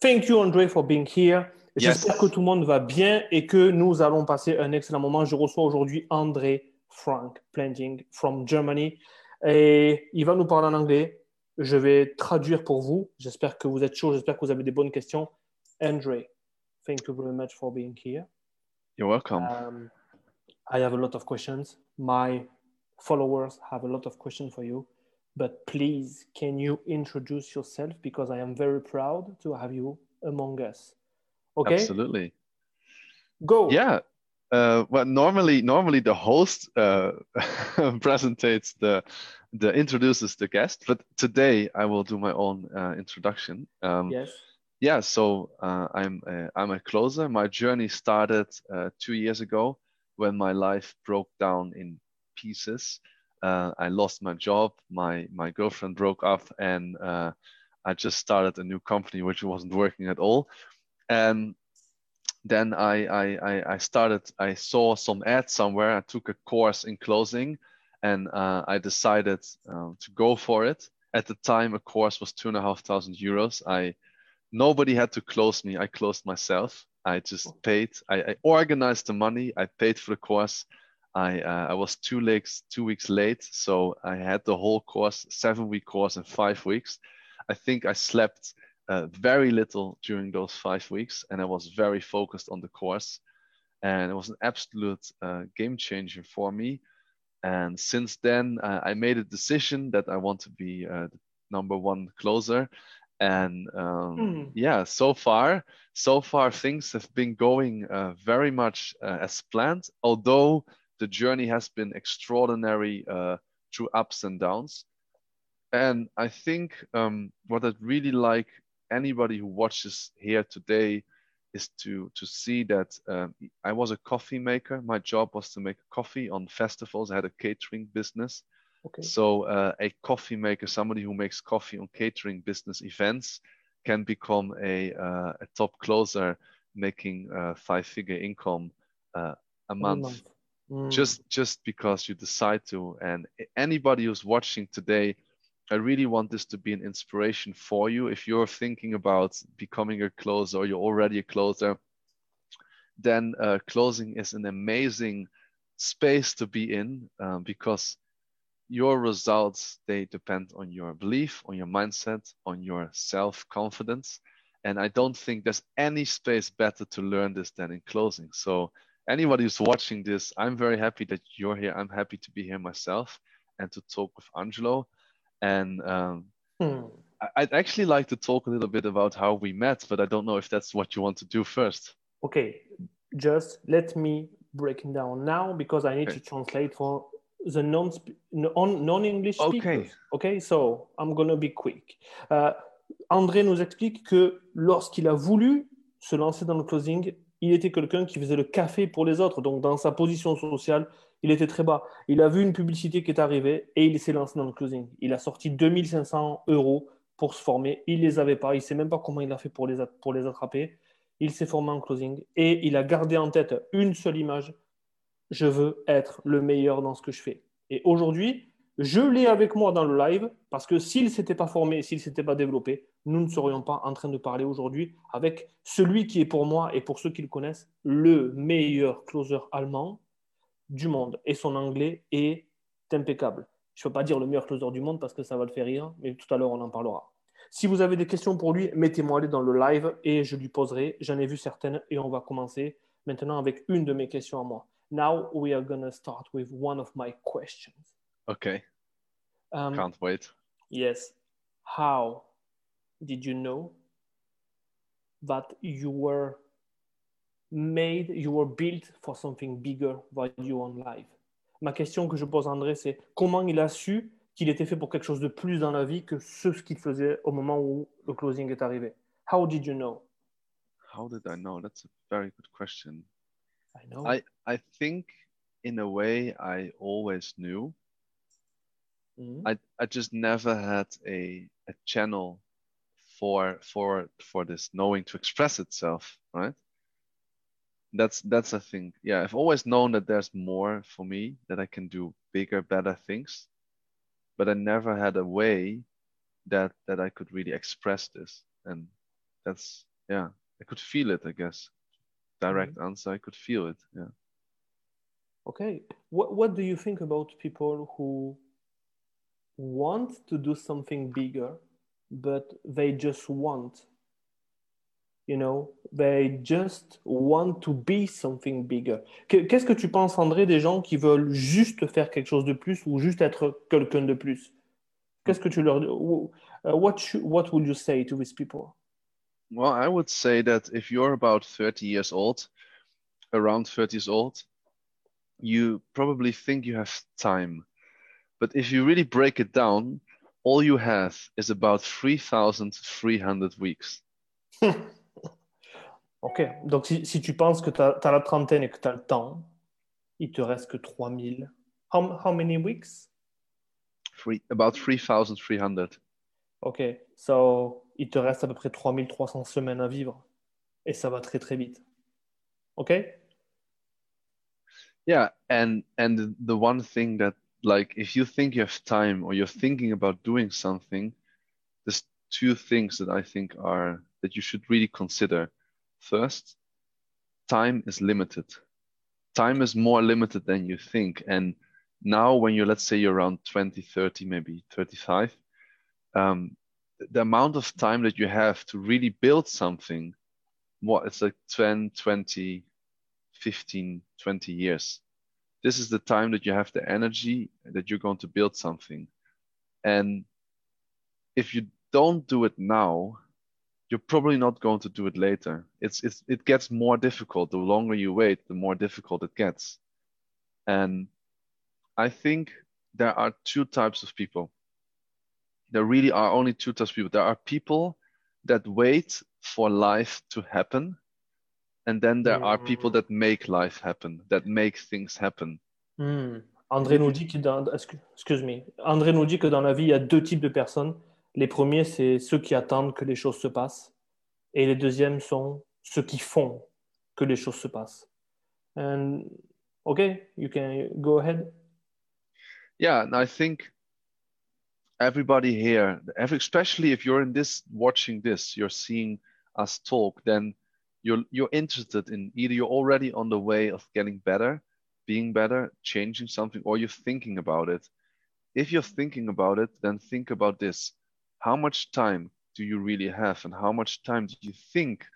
Thank you, André, for being here. J'espère que tout le monde va bien et que nous allons passer un excellent moment. Je reçois aujourd'hui André Frank Planting from Germany et il va nous parler en anglais. Je vais traduire pour vous. J'espère que vous êtes chaud. J'espère que vous avez des bonnes questions. André, thank you very much for being here. You're welcome. Um, I have a lot of questions. My followers have a lot of questions for you. But please, can you introduce yourself? Because I am very proud to have you among us. Okay. Absolutely. Go. Yeah. Uh, well, normally, normally the host uh, presentates the the introduces the guest, but today I will do my own uh, introduction. Um, yes. Yeah. So uh, I'm a, I'm a closer. My journey started uh, two years ago when my life broke down in pieces. Uh, I lost my job. My my girlfriend broke up, and I just started a new company which wasn't working at all and then I, I, I started, I saw some ads somewhere. I took a course in closing and uh, I decided uh, to go for it. At the time, a course was two and a half thousand euros. I, nobody had to close me. I closed myself. I just paid. I, I organized the money. I paid for the course. I, uh, I was two weeks, two weeks late. So I had the whole course, seven week course in five weeks. I think I slept uh, very little during those five weeks, and I was very focused on the course. And it was an absolute uh, game changer for me. And since then, uh, I made a decision that I want to be uh, the number one closer. And um, mm. yeah, so far, so far things have been going uh, very much as planned. Although the journey has been extraordinary through ups and downs. And I think um, what I'd really like anybody who watches here today is to to see that um, I was a coffee maker. My job was to make coffee on festivals. I had a catering business. Okay. So uh, a coffee maker, somebody who makes coffee on catering business events, can become a uh, a top closer, making uh, five figure income uh, a month. month. Mm. Just just because you decide to. And anybody who's watching today I really want this to be an inspiration for you. If you're thinking about becoming a closer or you're already a closer, then uh, closing is an amazing space to be in um, because your results they depend on your belief on your mindset on your self-confidence and i don't think there's any space better to learn this than in closing so anybody who's watching this i'm very happy that you're here i'm happy to be here myself and to talk with angelo and um, hmm. I'd actually like to talk a little bit about how we met, but I don't know if that's what you want to do first. Okay, just let me break it down now because I need okay. to translate for the non non English speakers. Okay. Okay, so I'm gonna be quick. Uh, André nous explique que lorsqu'il a voulu se lancer dans le closing, il était quelqu'un qui faisait le café pour les autres. Donc, dans sa position sociale, il était très bas. Il a vu une publicité qui est arrivée et il s'est lancé dans le closing. Il a sorti 2500 euros pour se former. Il ne les avait pas. Il ne sait même pas comment il a fait pour les, pour les attraper. Il s'est formé en closing et il a gardé en tête une seule image. Je veux être le meilleur dans ce que je fais. Et aujourd'hui, je l'ai avec moi dans le live parce que s'il ne s'était pas formé, s'il ne s'était pas développé, nous ne serions pas en train de parler aujourd'hui avec celui qui est pour moi et pour ceux qui le connaissent le meilleur closer allemand du monde. Et son anglais est impeccable. Je ne peux pas dire le meilleur closer du monde parce que ça va le faire rire, mais tout à l'heure on en parlera. Si vous avez des questions pour lui, mettez-moi les dans le live et je lui poserai. J'en ai vu certaines et on va commencer maintenant avec une de mes questions à moi. Now we are going to start with one of my questions. Okay. Um, Can't wait. Yes. How did you know that you were made, you were built for something bigger than you on life? Ma question que je pose à André, c'est comment il a su qu'il était fait pour quelque chose de plus dans la vie que ce qu'il faisait au moment où le closing est arrivé? How did you know? How did I know? That's a very good question. I know. I, I think in a way I always knew Mm-hmm. I, I just never had a, a channel for for for this knowing to express itself, right? That's that's a thing. Yeah, I've always known that there's more for me that I can do bigger, better things, but I never had a way that that I could really express this, and that's yeah, I could feel it. I guess direct mm-hmm. answer. I could feel it. Yeah. Okay. What What do you think about people who want to do something bigger, but they just want? You know, they just want to be something bigger. Qu'est-ce que tu penses, André, des gens qui veulent juste faire quelque chose de plus ou juste être quelqu'un de plus? Qu'est-ce que tu leur uh, what what would you say to these people? Well, I would say that if you're about 30 years old, around 30 years old, you probably think you have time. But if you really break it down, all you have is about 3,300 weeks. Ok, donc si, si, tu penses que tu as, as, la trentaine et que tu as le temps, il te reste que 3000. How, how many weeks? Three, about 3,300. Ok, so il te reste à peu près 3300 semaines à vivre. Et ça va très très vite. Ok? Yeah, and and the one thing that like if you think you have time or you're thinking about doing something, there's two things that I think are that you should really consider. First, time is limited. Time is more limited than you think. And now, when you're, let's say, you're around 20, 30, maybe 35, um, the amount of time that you have to really build something, what it's like 10, 20, 15, 20 years. This is the time that you have the energy that you're going to build something. And if you don't do it now, you're probably not going to do it later. It's, it's it gets more difficult. The longer you wait, the more difficult it gets. And I think there are two types of people. There really are only two types of people. There are people that wait for life to happen. And then there mm. are people that make life happen, that make things happen. Mm. André nous dit que dans, excuse me, André nous dit que dans la vie, il y a deux types de personnes. Les premiers, c'est ceux qui attendent que les choses se passent. Et les deuxièmes sont ceux qui font que les choses se passent. And, okay, you can go ahead. Yeah, and I think everybody here, especially if you're in this, watching this, you're seeing us talk, then you're you're interested in either you're already on the way of getting better, being better, changing something, or you're thinking about it. If you're thinking about it, then think about this. How much time do you really have and how much time do you think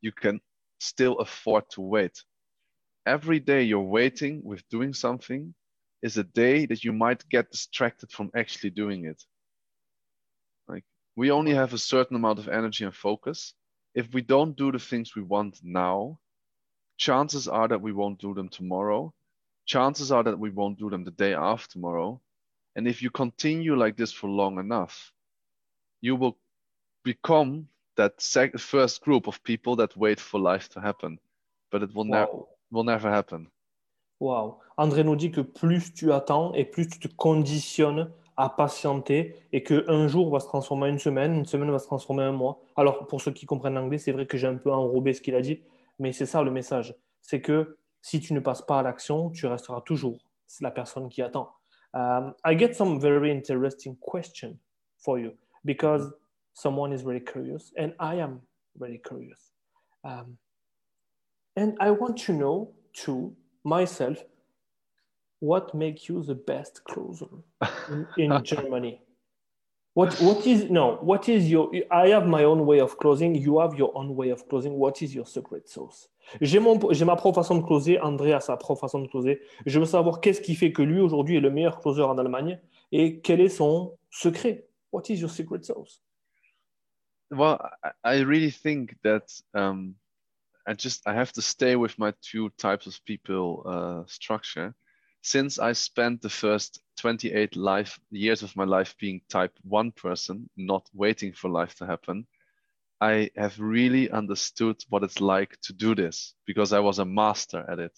you can still afford to wait? Every day you're waiting with doing something is a day that you might get distracted from actually doing it. Like we only have a certain amount of energy and focus if we don't do the things we want now chances are that we won't do them tomorrow chances are that we won't do them the day after tomorrow and if you continue like this for long enough you will become that sec- first group of people that wait for life to happen, but it will, wow. never will never happen. Wow. André nous dit que plus tu attends et plus tu te conditionnes à patienter et qu'un jour va se transformer en une semaine, une semaine va se transformer en un mois. Alors, pour ceux qui comprennent l'anglais, c'est vrai que j'ai un peu enrobé ce qu'il a dit, mais c'est ça le message. C'est que si tu ne passes pas à l'action, tu resteras toujours la personne qui attend. Um, I get some very interesting question for you. because someone is very curious and I am very curious. Um, and I want to know too, myself, what makes you the best closer in, in Germany? What, what is, no, what is your, I have my own way of closing, you have your own way of closing. What is your secret sauce? J'ai ma propre façon de closer, André a sa propre façon de closer. Je veux savoir qu'est-ce qui fait que lui aujourd'hui est le meilleur closer en Allemagne et quel est son secret. What is your secret sauce? Well, I really think that um, I just I have to stay with my two types of people uh, structure. Since I spent the first 28 life years of my life being type one person, not waiting for life to happen, I have really understood what it's like to do this because I was a master at it.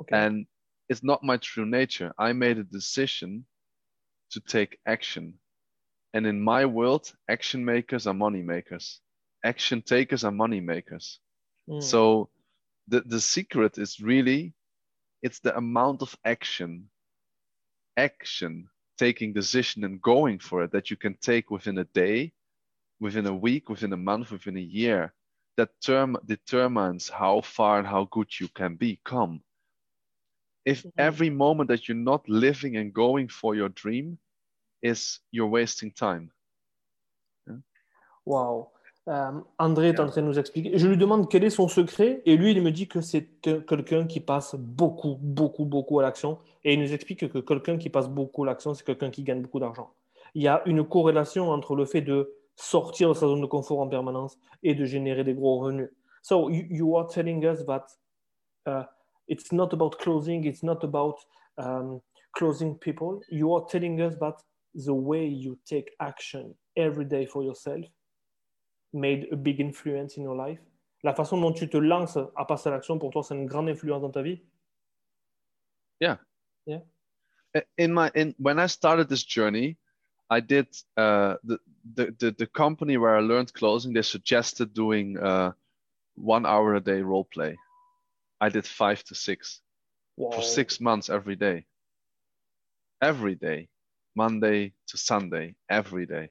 Okay. And it's not my true nature. I made a decision to take action. And in my world, action makers are money makers. Action takers are money makers. Mm. So the, the secret is really it's the amount of action, action, taking decision and going for it that you can take within a day within a week, within a month, within a year, that term determines how far and how good you can become. If mm-hmm. every moment that you're not living and going for your dream is you're wasting time. Yeah? Wow. Euh, André est en train de nous expliquer. Je lui demande quel est son secret et lui, il me dit que c'est quelqu'un qui passe beaucoup, beaucoup, beaucoup à l'action. Et il nous explique que quelqu'un qui passe beaucoup à l'action, c'est quelqu'un qui gagne beaucoup d'argent. Il y a une corrélation entre le fait de sortir de sa zone de confort en permanence et de générer des gros revenus. So you, are telling us that uh, it's not about closing, it's not about um, closing people. You are telling us that the way you take action every day for yourself made a big influence in your life? La façon dont tu te lances à passer à l'action, pour toi, c'est une grande influence dans ta vie? Yeah. Yeah. In my in when I started this journey, I did uh, the, the, the the company where I learned closing. They suggested doing uh, one hour a day role play. I did five to six for six months every day. Every day, Monday to Sunday, every day.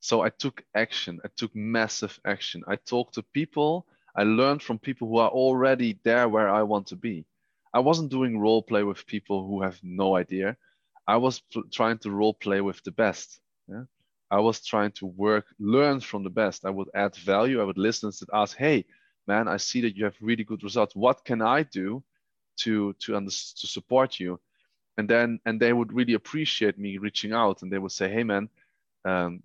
So I took action. I took massive action. I talked to people. I learned from people who are already there where I want to be. I wasn't doing role play with people who have no idea. I was trying to role play with the best. Yeah? I was trying to work, learn from the best. I would add value. I would listen and ask, "Hey, man, I see that you have really good results. What can I do to to under, to support you?" And then and they would really appreciate me reaching out, and they would say, "Hey, man, um,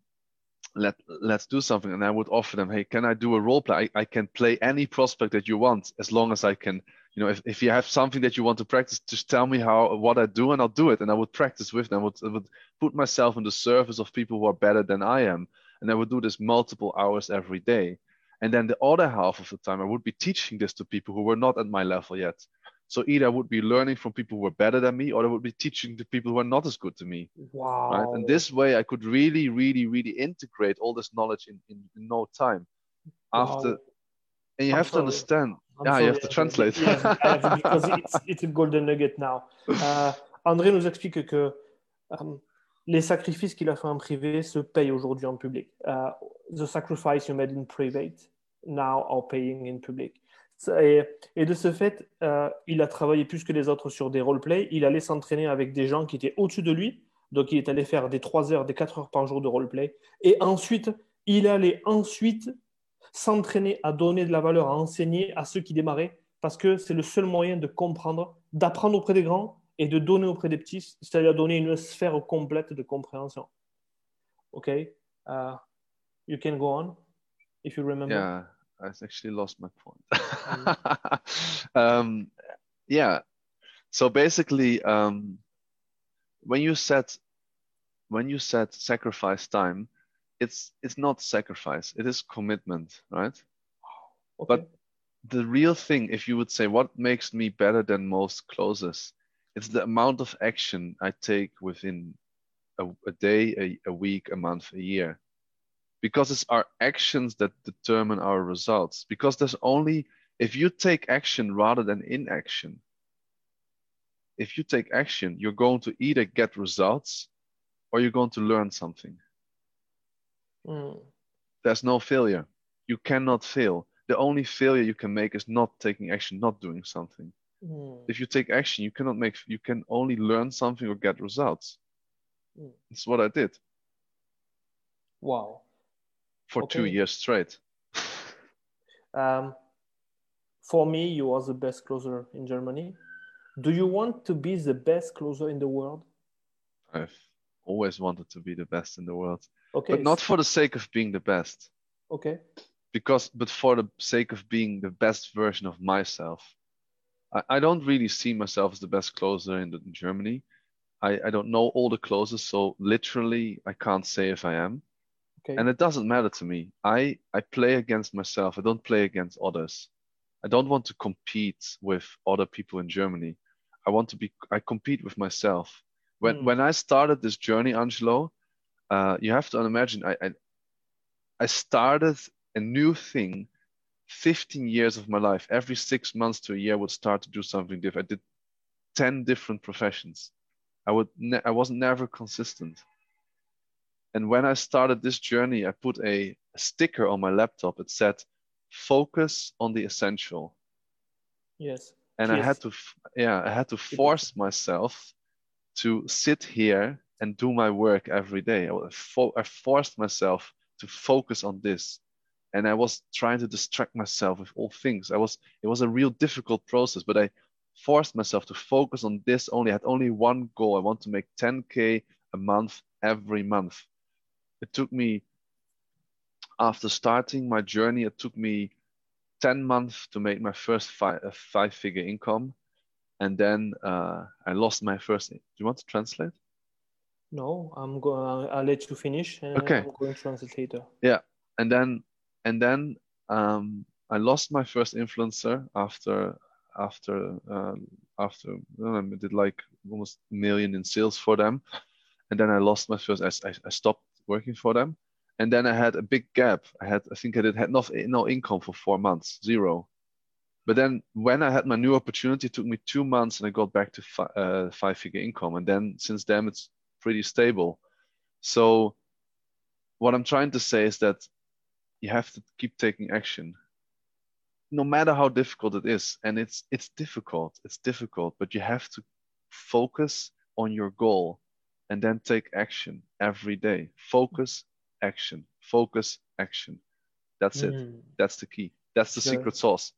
let let's do something. And i would offer them hey can i do a role play? I, I, can play any prospect that you want as long as i can you know if, if you have something that you want to practice just tell me how what i do and i'll do it. And i would practice with them. I would, I would put myself in the service of people who are better than i am. And i would do this multiple hours every day. And then the other half of the time i would be teaching this to people who were not at my level yet so either I would be learning from people who are better than me, or I would be teaching the people who are not as good to me. Wow. Right? And this way I could really, really, really integrate all this knowledge in, in, in no time. After wow. and you I'm have sorry. to understand. I'm yeah, sorry, you have to translate. Yes, because it's, it's a golden nugget now. Uh, André nous explique que um, les sacrifices qu'il a fait en privé se payent aujourd'hui en public. Uh, the sacrifice you made in private now are paying in public. Et, de ce fait, euh, il a travaillé plus que les autres sur des roleplay. Il allait s'entraîner avec des gens qui étaient au-dessus de lui. Donc, il est allé faire des 3 heures, des 4 heures par jour de roleplay. Et ensuite, il allait ensuite s'entraîner à donner de la valeur, à enseigner à ceux qui démarraient. Parce que c'est le seul moyen de comprendre, d'apprendre auprès des grands et de donner auprès des petits, c'est-à-dire donner une sphère complète de compréhension. OK? Uh, you can go on, if you remember. I actually lost my point. Um, yeah. So basically, um, when you set when you set sacrifice time, it's it's not sacrifice. It is commitment, right? Okay. But the real thing, if you would say, what makes me better than most closest, it's the amount of action I take within a, a day, a, a week, a month, a year because it's our actions that determine our results. Because there's only, if you take action rather than inaction, if you take action, you're going to either get results or you're going to learn something. Mm. There's no failure. You cannot fail. The only failure you can make is not taking action, not doing something. Mm. If you take action, you cannot make, you can only learn something or get results. Mm. That's what I did. Wow for okay. two years straight. um, for me, you are the best closer in Germany. Do you want to be the best closer in the world? I've always wanted to be the best in the world. Okay. But not for the sake of being the best. Okay. Because, but for the sake of being the best version of myself. I, I don't really see myself as the best closer in, the, in Germany. I, I don't know all the closers, so literally I can't say if I am. Okay. And it doesn't matter to me. I, I play against myself. I don't play against others. I don't want to compete with other people in Germany. I want to be, I compete with myself. When, mm. when I started this journey, Angelo, uh, you have to imagine, I, I, I started a new thing 15 years of my life. Every six months to a year, I would start to do something different. I did 10 different professions. I would, ne- I was never consistent And when I started this journey, I put a, sticker on my laptop. It said, "Focus on the essential." Yes. And yes. I had to, yeah, I had to force myself to sit here and do my work every day. I, fo- I forced myself to focus on this and I was trying to distract myself with all things. I was it was a real difficult process, but I forced myself to focus on this only. I had only one goal. I want to make 10k a month every month. It took me after starting my journey, it took me 10 months to make my first five, uh, five figure income. And then uh, I lost my first. Do you want to translate? No, I'm going. I'll let you finish. okay. I'm going to translate later. Yeah, and then and then um, I lost my first influencer after after uh, after I did like almost a million in sales for them, and then I lost my first. I, I, stopped working for them, and then I had a big gap. I had I think I did had no no income for four months, zero. But then when I had my new opportunity, it took me two months, and I got back to fi- uh, five figure income, and then since then it's pretty stable. So what I'm trying to say is that you have to keep taking action no matter how difficult it is and it's it's difficult it's difficult but you have to focus on your goal and then take action every day focus action focus action that's mm. it that's the key that's the sure. secret sauce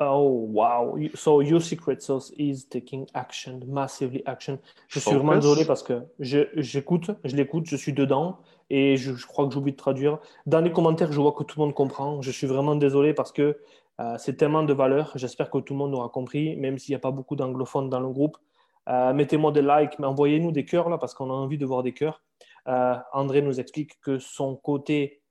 Oh wow! So your secret sauce is taking action, massively action. Je suis vraiment désolé parce que j'écoute, je, l'écoute, je suis dedans et je, crois que j'oublie de traduire. Dans les commentaires, je vois que tout le monde comprend. Je suis vraiment désolé parce que euh, c'est tellement de valeur. J'espère que tout le monde aura compris, même s'il n'y a pas beaucoup d'anglophones dans le groupe. Euh, mettez-moi des likes, mais envoyez-nous des cœurs là parce qu'on a envie de voir des cœurs. Euh, André nous explique que son côté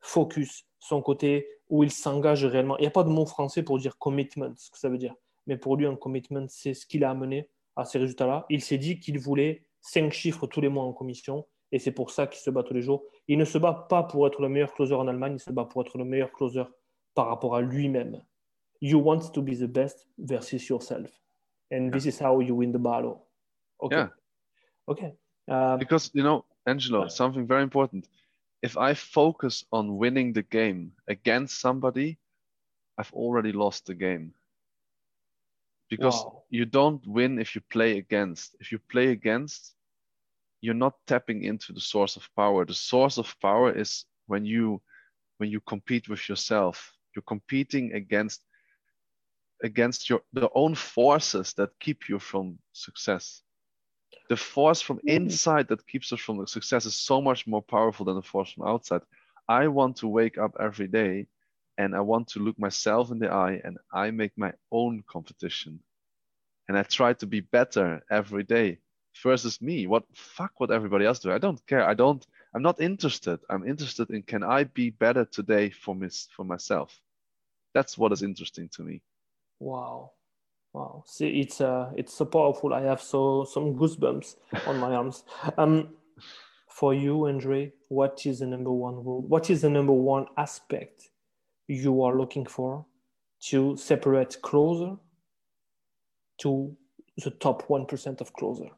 focus, son côté où il s'engage réellement. Il n'y a pas de mot français pour dire commitment, ce que ça veut dire. Mais pour lui, un commitment, c'est ce qu'il a amené à ces résultats-là. Il s'est dit qu'il voulait cinq chiffres tous les mois en commission. Et c'est pour ça qu'il se bat tous les jours. Il ne se bat pas pour être le meilleur closer en Allemagne, il se bat pour être le meilleur closer par rapport à lui-même. You want to be the best versus yourself. And this is how you win the battle. Okay. Yeah. Okay. Uh, Because, you know, Angelo, something very important. if I focus on winning the game against somebody, I've already lost the game. Because wow. you don't win if you play against. If you play against, you're not tapping into the source of power. The source of power is when you when you compete with yourself. You're competing against against your the own forces that keep you from success the force from mm-hmm. inside that keeps us from success is so much more powerful than the force from outside. I want to wake up every day and I want to look myself in the eye and I make my own competition. And I try to be better every day versus me. What fuck what everybody else do? I don't care. I don't I'm not interested. I'm interested in can I be better today for mis, for myself? That's what is interesting to me. Wow. Wow, see, it's uh, it's so powerful. I have so some goosebumps on my arms. Um, for you, Andre, what is the number one rule? What is the number one aspect you are looking for to separate closer to the top 1% of closer?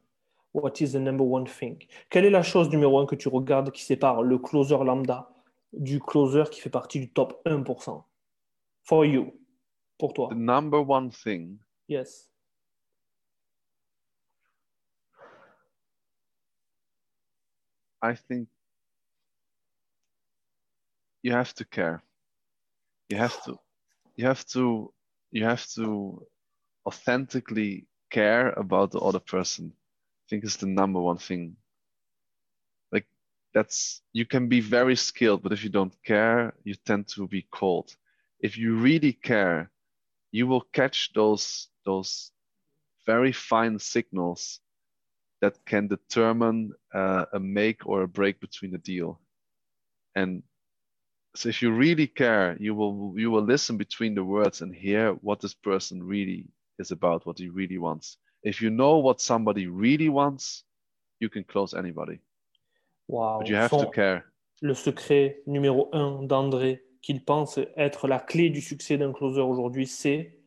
What is the number one thing? Quelle est la chose numéro un que tu regardes qui sépare le closer lambda du closer qui fait partie du top 1%? For you, pour toi. The number one thing Yes. I think you have to care. You have to you have to you have to authentically care about the other person. I think it's the number one thing. Like that's you can be very skilled, but if you don't care, you tend to be cold. If you really care, you will catch those those very fine signals that can determine uh, a make or a break between a deal. And so if you really care, you will you will listen between the words and hear what this person really is about, what he really wants. If you know what somebody really wants, you can close anybody. Wow. But you have Son, to care. Le secret numéro un d'André qu'il pense être la clé du succès d'un closer aujourd'hui, c'est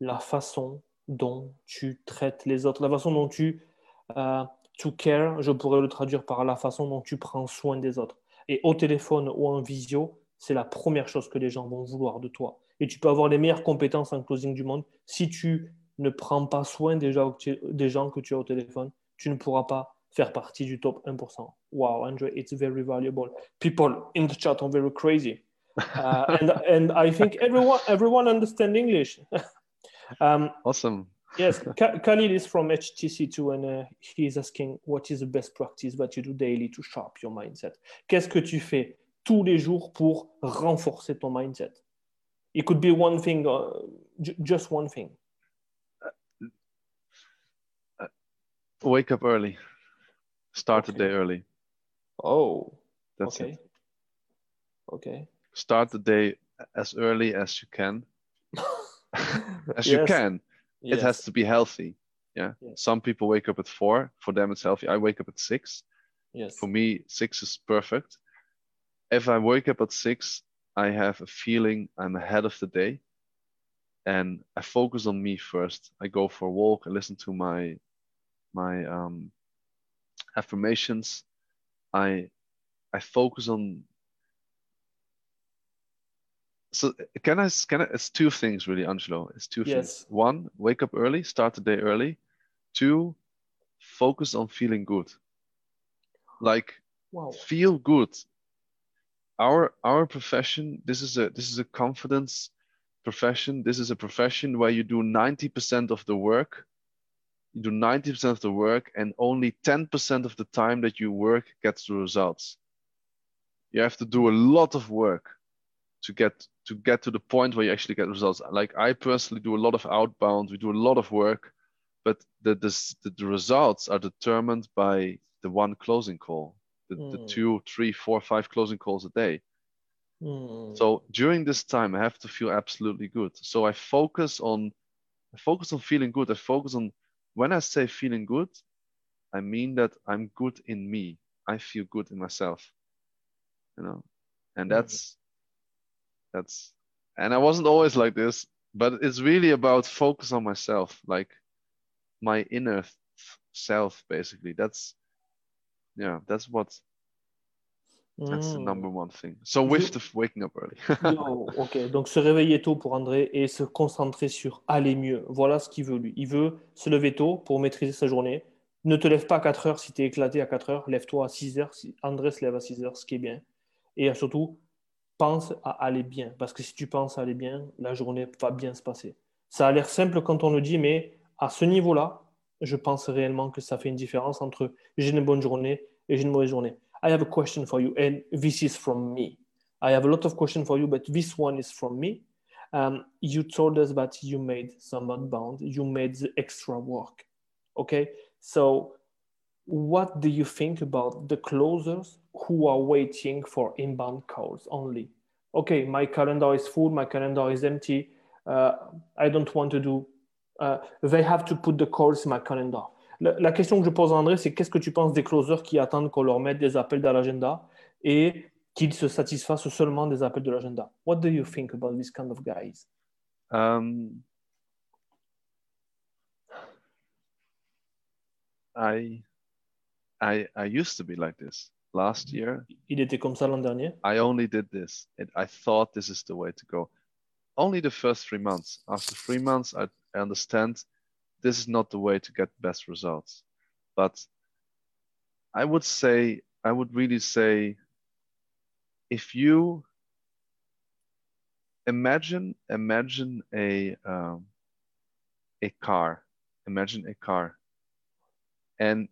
la façon dont tu traites les autres, la façon dont tu euh, to care, je pourrais le traduire par la façon dont tu prends soin des autres. Et au téléphone ou en visio, c'est la première chose que les gens vont vouloir de toi. Et tu peux avoir les meilleures compétences en closing du monde. Si tu ne prends pas soin des gens, que tu as au téléphone, tu ne pourras pas faire partie du top 1%. Wow, Andre, it's very valuable. People in the chat are very crazy. Uh, and, and I think everyone, everyone understands English. um, awesome. yes, Khalil is from HTC2 and uh, he's asking what is the best practice that you do daily to sharp your mindset. Qu'est-ce que tu fais tous les jours pour renforcer ton mindset? It could be one thing, uh, just one thing. Uh, wake up early. Start okay. the day early. Oh, that's okay. It. Okay. Start the day as early as you can. as yes. you can. Yes. It has to be healthy. Yeah. Yes. Some people wake up at four. For them, it's healthy. I wake up at six. Yes. For me, six is perfect. If I wake up at six, I have a feeling I'm ahead of the day and I focus on me first. I go for a walk, I listen to my my um, affirmations. I I focus on so can I can I, it's two things really, Angelo. It's two yes. things. One, wake up early, start the day early. Two, focus on feeling good. Like wow. feel good. Our our profession, this is a this is a confidence profession. This is a profession where you do 90% of the work. You do 90% of the work and only 10% of the time that you work gets the results. You have to do a lot of work to get to get to the point where you actually get results. Like I personally do a lot of outbound, we do a lot of work, but the, the, the results are determined by the one closing call, the, mm. the hmm. two, three, four, five closing calls a day. Mm. So during this time, I have to feel absolutely good. So I focus on, I focus on feeling good. I focus on when I say feeling good, I mean that I'm good in me. I feel good in myself, you know, and hmm. that's that's and i wasn't always like this but it's really about focus on myself like my inner self basically. That's yeah that's what that's the number mm. one thing. So with the waking up early. No, ok donc se réveiller tôt pour André et se concentrer sur aller mieux. Voilà ce qu'il veut lui. Il veut se lever tôt pour maîtriser sa journée. Ne te lève pas à 4 heures si tu es éclaté à 4 heures. Lève-toi à 6 heures si André se lève à 6 heures ce qui est bien. Et surtout pense à aller bien. Parce que si tu penses à aller bien, la journée va bien se passer. Ça a l'air simple quand on le dit, mais à ce niveau-là, je pense réellement que ça fait une différence entre j'ai une bonne journée et j'ai une mauvaise journée. I have a question for you, and this is from me. I have a lot of questions for you, but this one is from me. Um, you told us that you made some bound, you made the extra work. Okay, so what do you think about the closers who are waiting for inbound calls only? Okay, my calendar is full, my calendar is empty. Uh, I don't want to do. Uh, they have to put the calls in my calendar. La, la question que je pose à André, c'est qu'est-ce que tu penses des closers qui attendent qu'on leur mette des appels dans l'agenda et qu'ils se satisfassent seulement des appels de l'agenda? What do you think about this kind of guys? Um, I I I used to be like this last year. Il était comme ça l'an dernier. I only did this. It, I thought this is the way to go. Only the first three months. After three months, I, I understand this is not the way to get best results. But I would say, I would really say, if you imagine, imagine a um, a car, imagine a car, and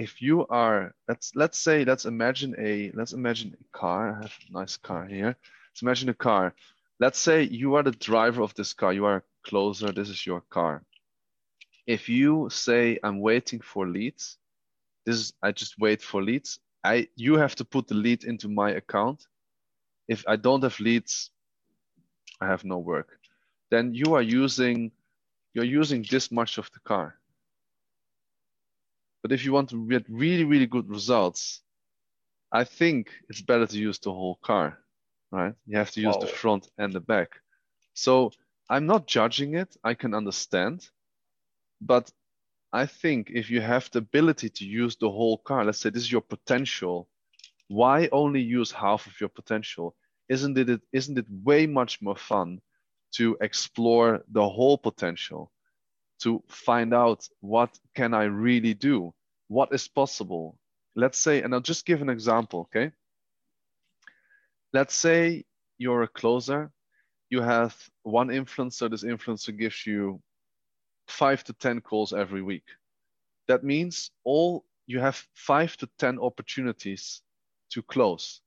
if you are let's let's say let's imagine a let's imagine a car. I have a nice car here. Let's imagine a car. Let's say you are the driver of this car. You are closer. This is your car. If you say i'm waiting for leads this is i just wait for leads. I you have to put the lead into my account. If i don't have leads i have no work. Then you are using you're using this much of the car but if you want to get really, really good results, I think it's better to use the whole car, right? You have to use wow. the front and the back. So I'm not judging it. I can understand, but I think if you have the ability to use the whole car, let's say this is your potential, why only use half of your potential? Isn't it isn't it way much more fun to explore the whole potential, to find out what can I really do? What is possible? Let's say, and I'll just give an example, okay? Let's say you're a closer, you have one influencer, this influencer gives you five to 10 calls every week. That means all you have five to 10 opportunities to close.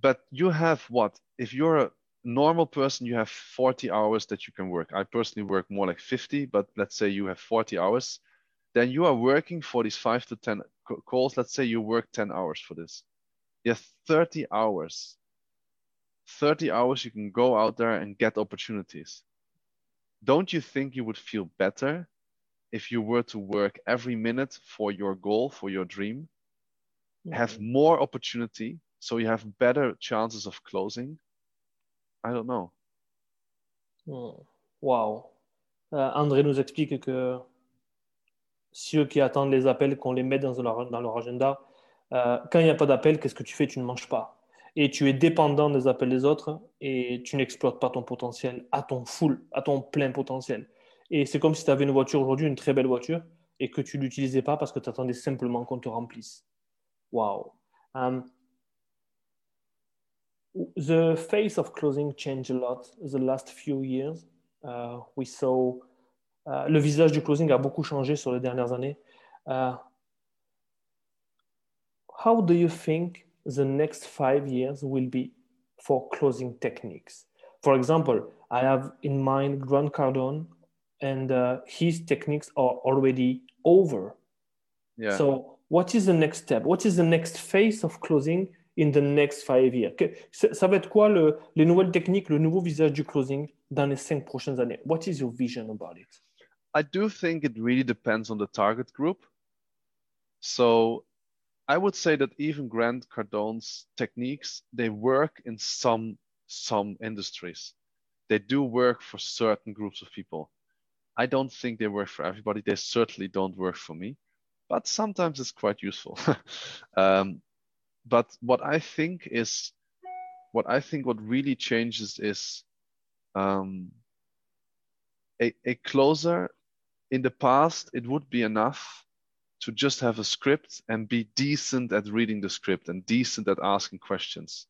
But you have what? If you're a normal person, you have 40 hours that you can work. I personally work more like 50, but let's say you have 40 hours. Then you are working for these five to 10 calls. Let's say you work 10 hours for this. You have 30 hours. 30 hours you can go out there and get opportunities don't you think you would feel better if you were to work every minute for your goal, for your dream, mm-hmm. have more opportunity, so you have better chances of closing? I don't know. Hmm. Wow. Euh, André nous explique que ceux qui attendent les appels, qu'on les met dans leur, agenda, euh, quand il n'y a pas d'appel, qu'est-ce que tu fais? Tu ne manges pas et tu es dépendant des appels des autres et tu n'exploites pas ton potentiel à ton full, à ton plein potentiel. Et c'est comme si tu avais une voiture aujourd'hui, une très belle voiture, et que tu ne l'utilisais pas parce que tu attendais simplement qu'on te remplisse. Wow. Um, the face of closing changed a lot the last few years. Uh, we saw uh, le visage du closing a beaucoup changé sur les dernières années. Uh, how do you think the next five years will be for closing techniques. For example, I have in mind Grant Cardone, and uh, his techniques are already over. Yeah. So, what is the next step? What is the next phase of closing in the next five years? Ça va être quoi le, les nouvelles techniques, le nouveau visage du closing dans les cinq prochaines années? What is your vision about it? I do think it really depends on the target group. So I would say that even Grant Cardone's techniques, they work in some some industries. They do work for certain groups of people. I don't think they work for everybody. They certainly don't work for me, but sometimes it's quite useful. um, but what I think is, what I think what really changes is um, a, a closer. In the past, it would be enough to just have a script and be decent at reading the script and decent at asking questions.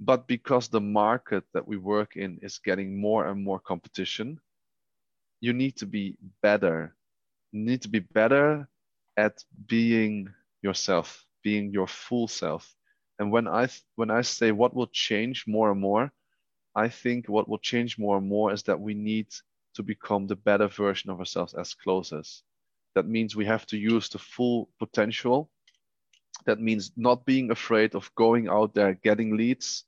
But because the market that we work in is getting more and more competition, you need to be better. You need to be better at being yourself, being your full self. And when I when I say what will change more and more, I think what will change more and more is that we need to become the better version of ourselves as closers that means we have to use the full potential. That means not being afraid of going out there, getting leads,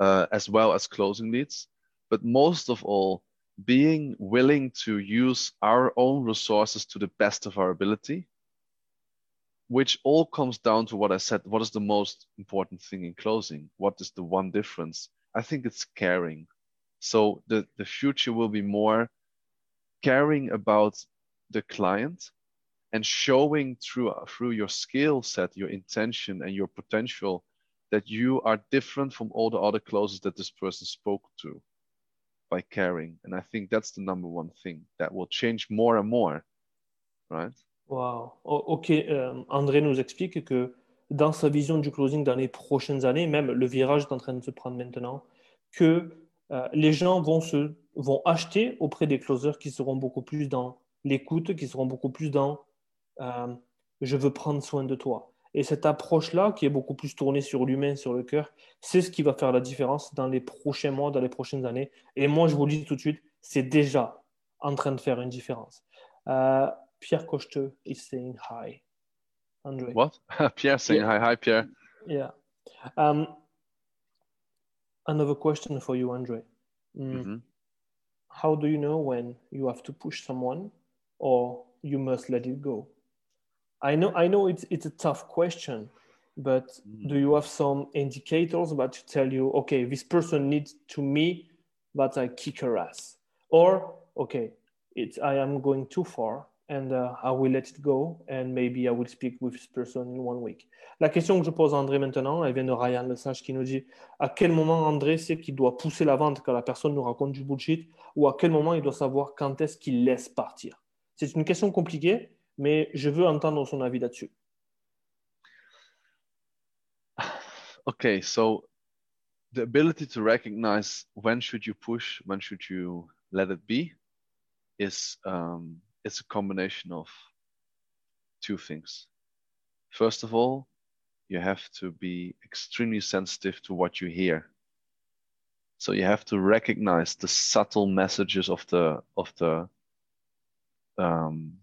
uh, as well as closing leads. But most of all, being willing to use our own resources to the best of our ability, which all comes down to what I said. What is the most important thing in closing? What is the one difference? I think it's caring. So the, the future will be more caring about the client and showing through through your skill set your intention and your potential that you are different from all the other closes that this person spoke to by caring and i think that's the number one thing that will change more and more right wow ok euh, andré nous explique que dans sa vision du closing dans les prochaines années même le virage est en train de se prendre maintenant que euh, les gens vont se vont acheter auprès des closers qui seront beaucoup plus dans l'écoute, qui seront beaucoup plus dans euh, je veux prendre soin de toi. Et cette approche-là, qui est beaucoup plus tournée sur l'humain, sur le cœur, c'est ce qui va faire la différence dans les prochains mois, dans les prochaines années. Et moi, je vous le dis tout de suite, c'est déjà en train de faire une différence. Pierre Cochte is saying hi. Andre. What? Pierre saying hi. Hi, Pierre. Yeah. Um, another question for you, Andre. Mm. Mm -hmm. How do you know when you have to push someone or you must let it go? I know, I know it's, it's a tough question, but mm. do you have some indicators that tell you, okay, this person needs to me but I kick her ass? Or, okay, it's, I am going too far and uh, I will let it go and maybe I will speak with this person in one week. La question que je pose à André maintenant, elle vient de Ryan Lesage qui nous dit à quel moment André sait qu'il doit pousser la vente quand la personne nous raconte du bullshit ou à quel moment il doit savoir quand est-ce qu'il laisse partir? C'est une question compliquée, mais je veux entendre son avis là-dessus. Okay, so the ability to recognize when should you push, when should you let it be, is um, it's a combination of two things. First of all, you have to be extremely sensitive to what you hear. So you have to recognize the subtle messages of the of the um,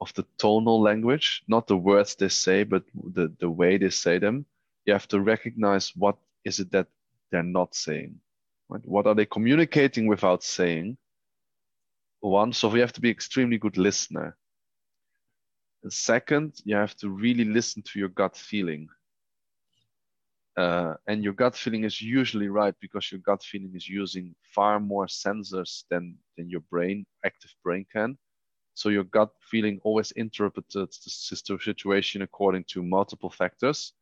of the tonal language, not the words they say, but the, the way they say them. You have to recognize what is it that they're not saying. Right? What are they communicating without saying? One. So we have to be extremely good listener. And second, you have to really listen to your gut feeling. Uh, and your gut feeling is usually right because your gut feeling is using far more sensors than, than your brain, active brain can. So your gut feeling always interprets the situation according to multiple factors.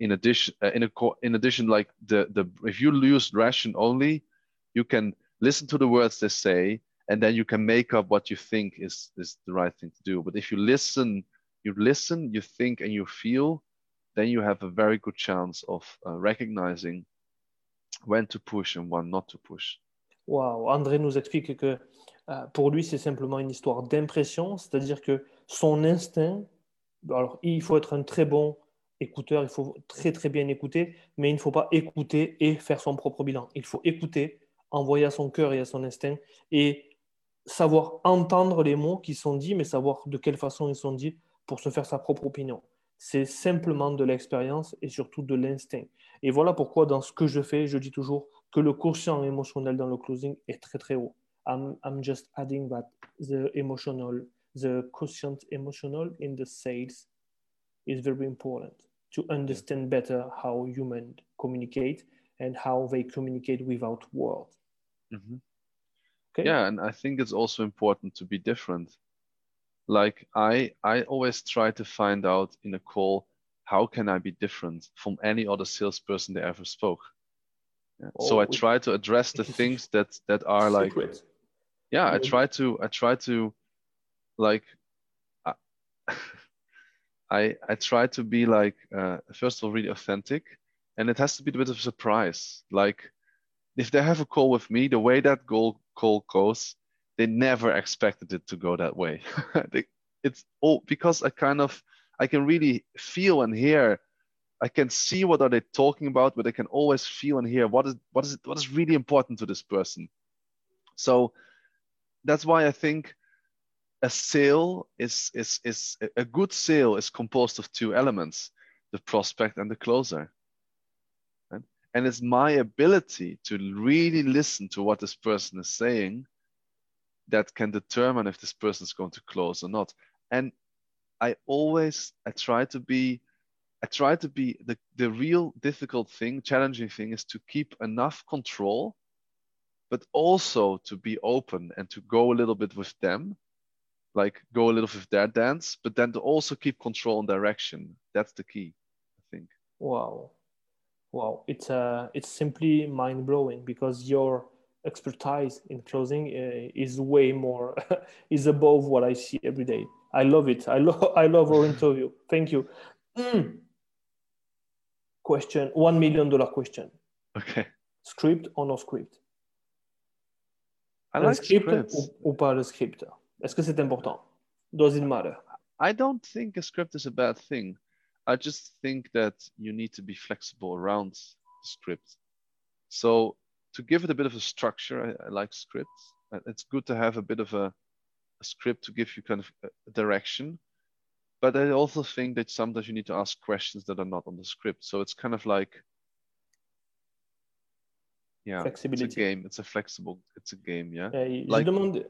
In addition, uh, in, a, in addition, like the, the if you use ration only, you can listen to the words they say and then you can make up what you think is is the right thing to do. But if you listen you listen you think and you feel then you have a very good chance of uh, recognizing when to push and when not to push. Wow, André nous explique que euh, pour lui c'est simplement une histoire d'impression, c'est-à-dire que son instinct, alors il faut être un très bon écouteur, il faut très très bien écouter, mais il ne faut pas écouter et faire son propre bilan. Il faut écouter, envoyer à son cœur et à son instinct et savoir entendre les mots qui sont dits, mais savoir de quelle façon ils sont dits pour se faire sa propre opinion. C'est simplement de l'expérience et surtout de l'instinct. Et voilà pourquoi dans ce que je fais, je dis toujours que le quotient émotionnel dans le closing est très très haut. I'm, I'm just adding that the emotional, the quotient emotional in the sales is very important to understand better how humans communicate and how they communicate without words. Mm-hmm. Okay. Yeah, and I think it's also important to be different. Like I I always try to find out in a call how can I be different from any other salesperson that ever spoke. Yeah. Oh, so I try to address the things that that are like yeah i try to i try to like i i try to be like uh, first of all really authentic and it has to be a bit of a surprise like if they have a call with me, the way that goal call goes, they never expected it to go that way. it's all because I kind of I can really feel and hear. I can see what are they talking about, but I can always feel and hear what is what is what is really important to this person. So that's why I think a sale is is is a good sale is composed of two elements: the prospect and the closer. And it's my ability to really listen to what this person is saying that can determine if this person is going to close or not. And I always I try to be I try to be the, the real difficult thing, challenging thing is to keep enough control, but also to be open and to go a little bit with them, like go a little with their dance, but then to also keep control and direction. That's the key, I think. Wow. Wow, it's uh, it's simply mind blowing because your expertise in closing uh, is way more is above what I see every day. I love it. I love I love our interview. Thank you. Mm. Question one million dollar question. Okay. Script or no script? I like script ou, ou pas le script? Est-ce que c'est important? Does it matter? I don't think a script is a bad thing. I just think that you need to be flexible around the script. So to give it a bit of a structure, I, I like scripts. It's good to have a bit of a, a script to give you kind of a direction. But I also think that sometimes you need to ask questions that are not on the script. So it's kind of like, yeah, Flexibility. it's a game. It's a flexible. It's a game. Yeah. Uh, like, demande...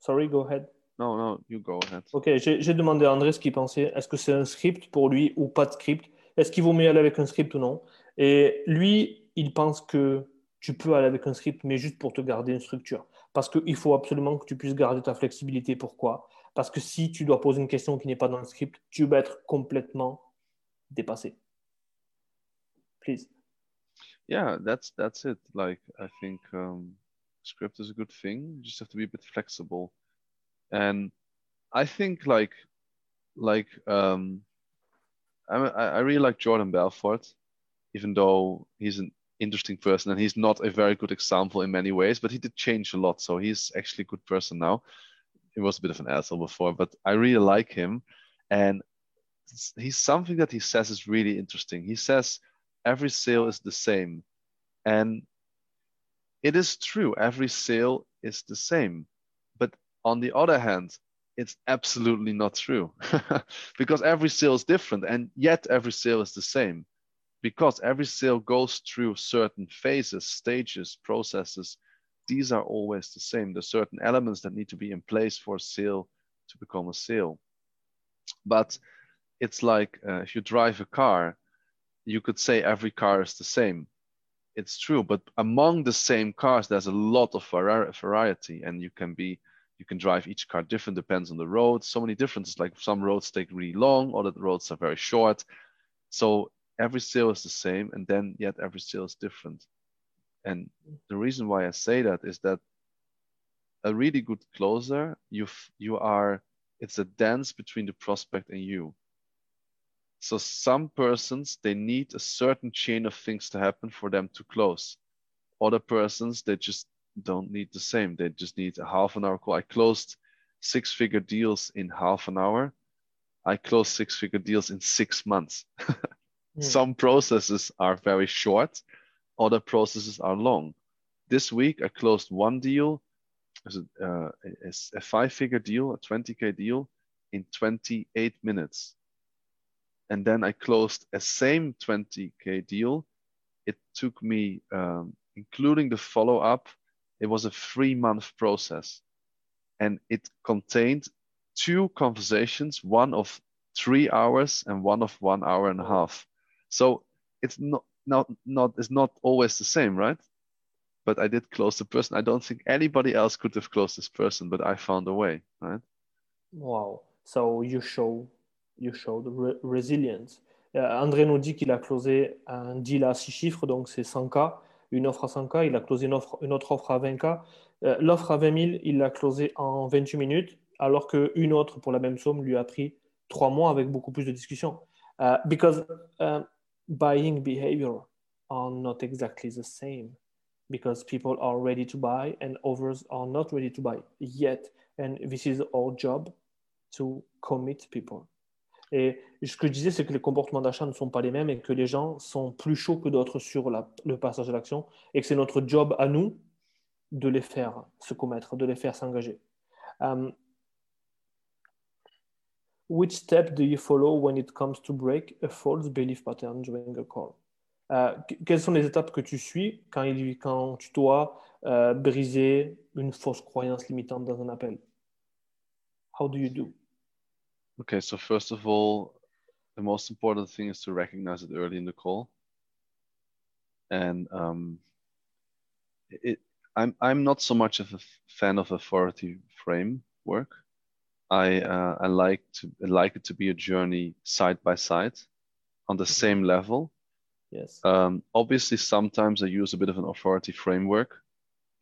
Sorry, go ahead. Non, non, you go ahead. Ok, j'ai demandé à André ce qu'il pensait. Est-ce que c'est un script pour lui ou pas de script? Est-ce qu'il vaut mieux aller avec un script ou non? Et lui, il pense que tu peux aller avec un script, mais juste pour te garder une structure. Parce qu'il faut absolument que tu puisses garder ta flexibilité. Pourquoi? Parce que si tu dois poser une question qui n'est pas dans le script, tu vas être complètement dépassé. Please. Yeah, that's that's it. Like I think um, script is a good thing. You just have to be a bit flexible, and I think like like um, I I really like Jordan Belfort, even though he's an interesting person and he's not a very good example in many ways, but he did change a lot. So he's actually a good person now. He was a bit of an asshole before, but I really like him. And he's something that he says is really interesting. He says every sale is the same. And it is true, every sale is the same. On the other hand, it's absolutely not true because every sale is different and yet every sale is the same because every sale goes through certain phases, stages, processes. These are always the same. There's certain elements that need to be in place for a sale to become a sale. But it's like uh, if you drive a car, you could say every car is the same. It's true, but among the same cars, there's a lot of variety, and you can be you can drive each car different depends on the road. So many differences like some roads take really long other roads are very short. So every sale is the same and then yet every sale is different. And the reason why i say that is that a really good closer you you are it's a dance between the prospect and you. So some persons they need a certain chain of things to happen for them to close. Other persons they just don't need the same. They just need a half an hour call. I closed six figure deals in half an hour. I closed six figure deals in six months. mm. Some processes are very short, other processes are long. This week I closed one deal, uh, a five figure deal, a 20K deal in 28 minutes. And then I closed a same 20K deal. It took me, um, including the follow up, it was a three month process and it contained two conversations, one of three hours and one of one hour and a half. So it's not not not it's not always the same, right? But I did close the person. I don't think anybody else could have closed this person, but I found a way, right? Wow. So you show you show the re resilience. Uh, André nous dit qu'il a closé un deal à six chiffres, donc c'est 100K. Une offre à 100K, il a closé une, offre, une autre offre à 20K. Euh, l'offre à 20 000, il l'a closé en 28 minutes, alors qu'une autre pour la même somme lui a pris trois mois avec beaucoup plus de discussions. Uh, because uh, buying behavior are not exactly the same because people are ready to buy and others are not ready to buy yet. And this is our job to commit people. Et ce que je disais, c'est que les comportements d'achat ne sont pas les mêmes et que les gens sont plus chauds que d'autres sur le passage à l'action et que c'est notre job à nous de les faire se commettre, de les faire s'engager. Um, which step do you follow when it comes to break a false belief pattern during a call? Euh, quelles sont les étapes que tu suis quand tu dois euh, briser une fausse croyance limitante dans un appel? How do you do? Okay, so first of all, the most important thing is to recognize it early in the call. And um, it, I'm I'm not so much of a fan of authority framework. I uh, I like to I like it to be a journey side by side, on the same level. Yes. Um, obviously, sometimes I use a bit of an authority framework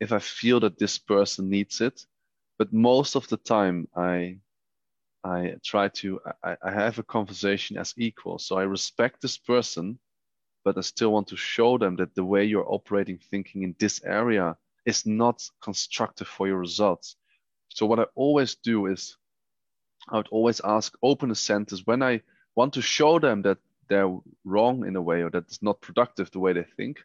if I feel that this person needs it, but most of the time I I try to, I, I have a conversation as equal. So I respect this person, but I still want to show them that the way you're operating thinking in this area is not constructive for your results. So what I always do is I would always ask open a sentence when I want to show them that they're wrong in a way or that it's not productive the way they think.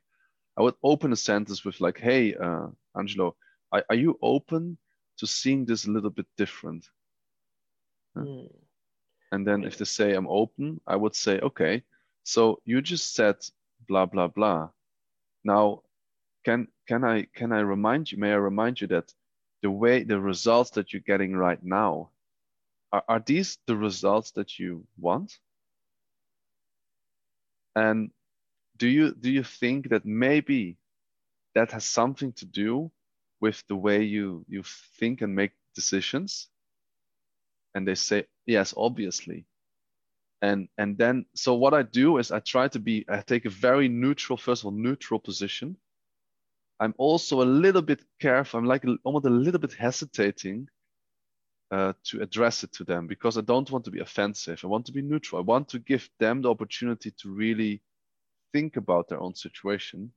I would open a sentence with like, hey, uh, Angelo, are, are you open to seeing this a little bit different? Mm. And then if they say I'm open, I would say, okay, so you just said blah blah blah. Now, can can I can I remind you? May I remind you that the way the results that you're getting right now are, are these the results that you want? And do you do you think that maybe that has something to do with the way you you think and make decisions? And they say yes obviously. And and then so what i do is i try to be i take a very neutral first of all neutral position. I'm also a little bit careful i'm like almost a little bit hesitating uh, to address it to them because i don't want to be offensive. I want to be neutral. I want to give them the opportunity to really think about their own situation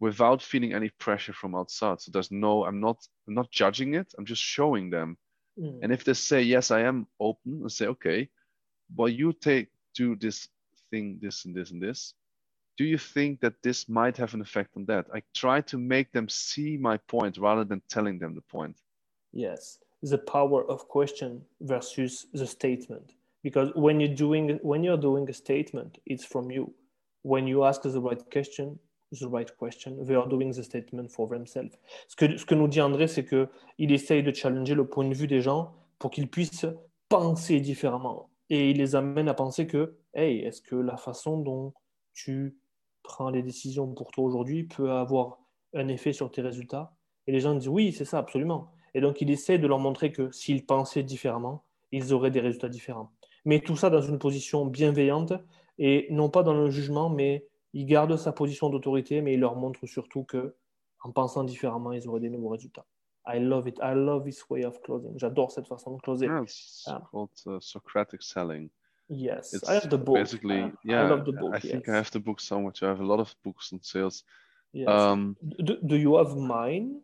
without feeling any pressure from outside. So there's no i'm not i'm not judging it. I'm just showing them mm. and if they say yes i am open and say okay well you take do this thing this and this and this. Do you think that this might have an effect on that? I try to make them see my point rather than telling them the point. Yes. The power of question versus the statement. Because when you're doing when you're doing a statement it's from you. When you ask the right question the right question they are doing the statement for themselves. Ce que, ce que nous dit André c'est que il essaye de challenger le point de vue des gens pour qu'ils puissent penser différemment. Et il les amène à penser que hey est-ce que la façon dont tu prends les décisions pour toi aujourd'hui peut avoir un effet sur tes résultats? Et les gens disent oui c'est ça absolument. Et donc, il essaie de leur montrer que s'ils pensaient différemment, ils auraient des résultats différents. Mais tout ça dans une position bienveillante et non pas dans le jugement, mais il garde sa position d'autorité, mais il leur montre surtout que en pensant différemment, ils auraient des nouveaux résultats. I love it. I love this way of closing. J'adore cette façon de closer. Yeah, it's ah. called uh, Socratic selling. Yes, I have the book. Basically, uh, yeah, I love the book. I think yes. I have the book somewhere. I have a lot of books on sales. Yes. Um, do, do you have mine?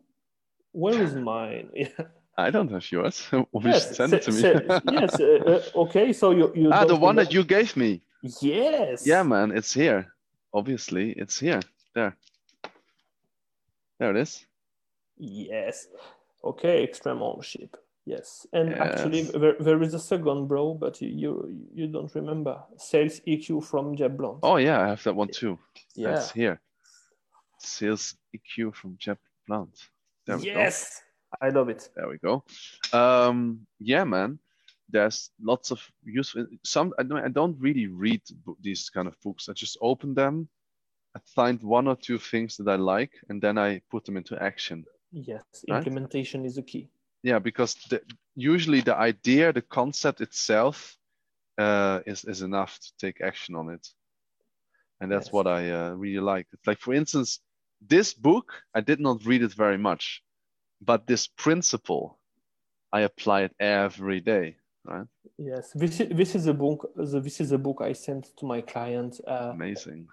Where is mine? I don't have yours. yes, send it to me? yes. Uh, uh, okay. So you you. Ah, the one that you gave me. Yes. Yeah, man. It's here. Obviously, it's here. There. There it is. Yes. Okay. Extreme ownership. Yes. And yes. actually, there, there is a second, bro, but you, you you don't remember sales EQ from Jeb Blount. Oh yeah, I have that one too. Yeah. Here. Sales EQ from Jeb Blount. There yes, I love it. There we go. Um, yeah, man. There's lots of useful. Some I don't. I don't really read these kind of books. I just open them. I find one or two things that I like, and then I put them into action. Yes, right? implementation is the key. Yeah, because the, usually the idea, the concept itself, uh, is is enough to take action on it, and that's yes. what I uh, really like. It's like, for instance, this book, I did not read it very much, but this principle, I apply it every day, right? Yes, this is, this is a book. This is a book I sent to my client. Uh, Amazing.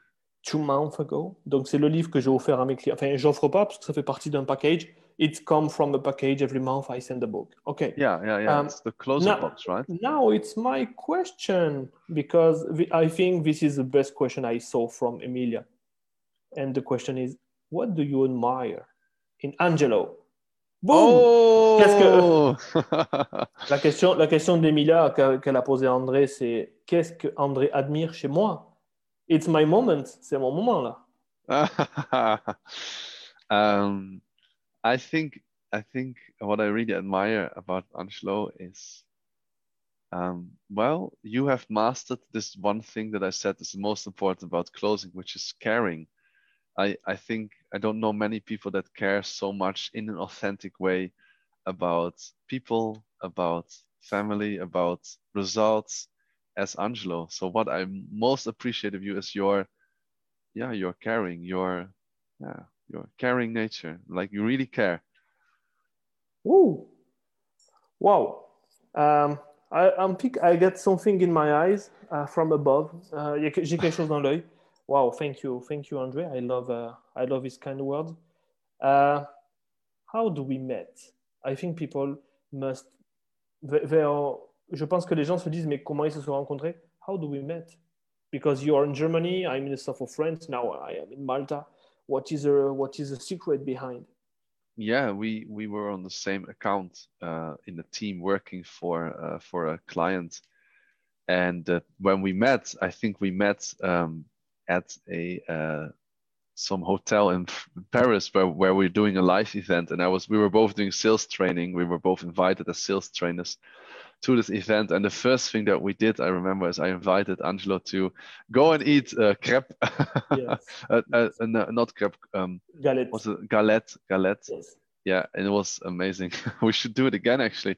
Two months ago. Donc c'est le livre que j'ai offert à mes clients. Enfin, j'offre pas parce que ça fait partie d'un package. It comes from a package every month. I send the book. Okay. Yeah, yeah, yeah. Um, it's the closer now, box, right? Now it's my question because I think this is the best question I saw from Emilia, and the question is, what do you admire in Angelo? Boom! Oh! Que... la question, la question d'Emilia qu'elle a posée à André, c'est qu'est-ce que André admire chez moi? It's my moment, c'est mon moment là. um, I think I think what I really admire about Angelo is, um, well, you have mastered this one thing that I said is the most important about closing, which is caring. I, I think I don't know many people that care so much in an authentic way about people, about family, about results as Angelo. So what I most appreciate of you is your, yeah, your caring, your, yeah, your caring nature. Like you really care. Ooh, wow. Um, I, I'm pick, I get something in my eyes uh, from above. Uh, j'ai quelque chose dans l'œil. Wow, thank you, thank you, Andre. I love, uh, I love this kind words. Uh, how do we met? I think people must. They are, je pense que les gens se disent, mais comment ils se sont rencontrés? How do we met? Because you are in Germany, I'm in the south of France. Now I am in Malta. What is the what is the secret behind? Yeah, we we were on the same account uh, in the team working for uh, for a client, and uh, when we met, I think we met um, at a uh, some hotel in Paris where, where we're doing a live event. And I was we were both doing sales training. We were both invited as sales trainers to this event. And the first thing that we did I remember is I invited Angelo to go and eat uh, crepe. Yes. uh, uh, not crepe um, galette. was it galette? Galette? Yes. yeah and it was amazing. We should do it again actually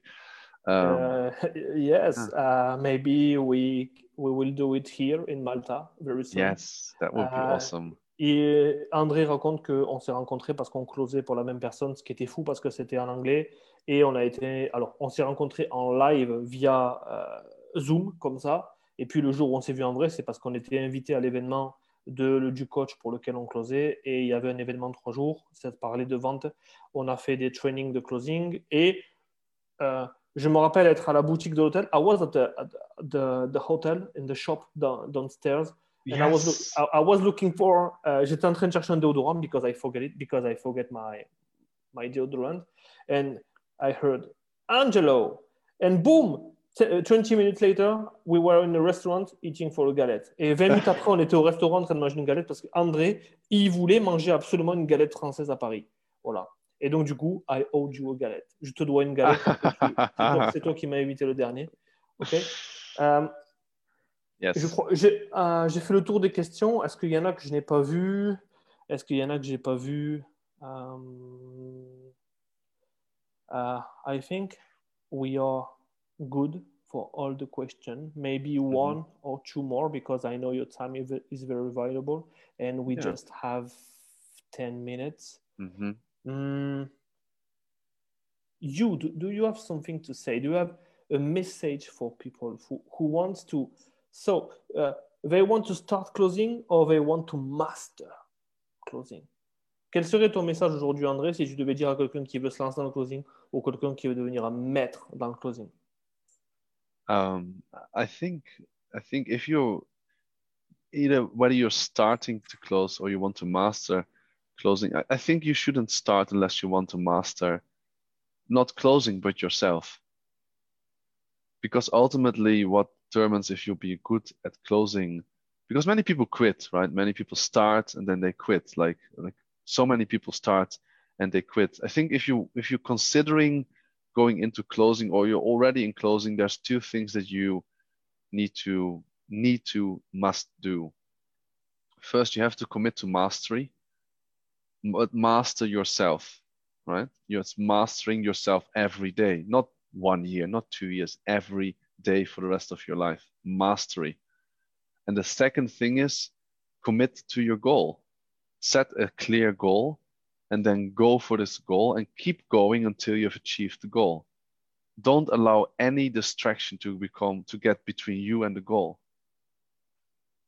Um, uh, yes, uh, maybe we we will do it here in Malta very soon. Yes, that would be uh, awesome. Et André raconte qu'on s'est rencontrés parce qu'on closait pour la même personne, ce qui était fou parce que c'était en anglais. Et on a été, alors, on s'est rencontrés en live via euh, Zoom, comme ça. Et puis le jour où on s'est vu en vrai, c'est parce qu'on était invité à l'événement de, du coach pour lequel on closait. Et il y avait un événement de trois jours, ça parlait de vente. On a fait des trainings de closing. Et euh, je me rappelle être à la boutique de l'hôtel. I was at the, the, hotel, in the shop downstairs. And I was, I, was looking for, uh, j'étais en train de chercher un déodorant because I forget it, because I forget my, my deodorant. And I heard, Angelo. And boom, 20 uh, minutes later, we were in a restaurant eating for a galette. Et 20 minutes après, on était au restaurant en train de manger une galette parce qu'André, il voulait manger absolument une galette française à Paris. Voilà. Et donc, du coup, I owed you a galette. Je te dois une galette. C'est toi, qui m'as invité le dernier. OK um, euh, j'ai fait le tour des questions. Est-ce qu'il y en a que je n'ai pas vu? Est-ce qu'il y en a que je n'ai pas vu? Um, uh, I think we are good for all the questions. Maybe mm -hmm. one or two more because I know your time is very valuable and we yeah. just have 10 minutes. Mm -hmm. Mm, you, do, do you have something to say? Do you have a message for people who, who wants to So, uh, they want to start closing or they want to master closing. Quel serait ton message aujourd'hui, André, si tu devais dire à quelqu'un qui veut se lancer dans le closing ou quelqu'un qui veut devenir un maître dans le closing? Um, I think, I think if you either whether you're starting to close or you want to master closing, I, I think you shouldn't start unless you want to master not closing but yourself. Because ultimately, what determines if you'll be good at closing because many people quit right? Many people start and then they quit. Like like so many people start and they quit. I think if you if you're considering going into closing or you're already in closing there's two things that you need to need to must do. First you have to commit to mastery master yourself right you're mastering yourself every day not one year not two years every day for the rest of your life. Mastery. And the second thing is commit to your goal. Set a clear goal and then go for this goal and keep going until you've achieved the goal. Don't allow any distraction to become to get between you and the goal.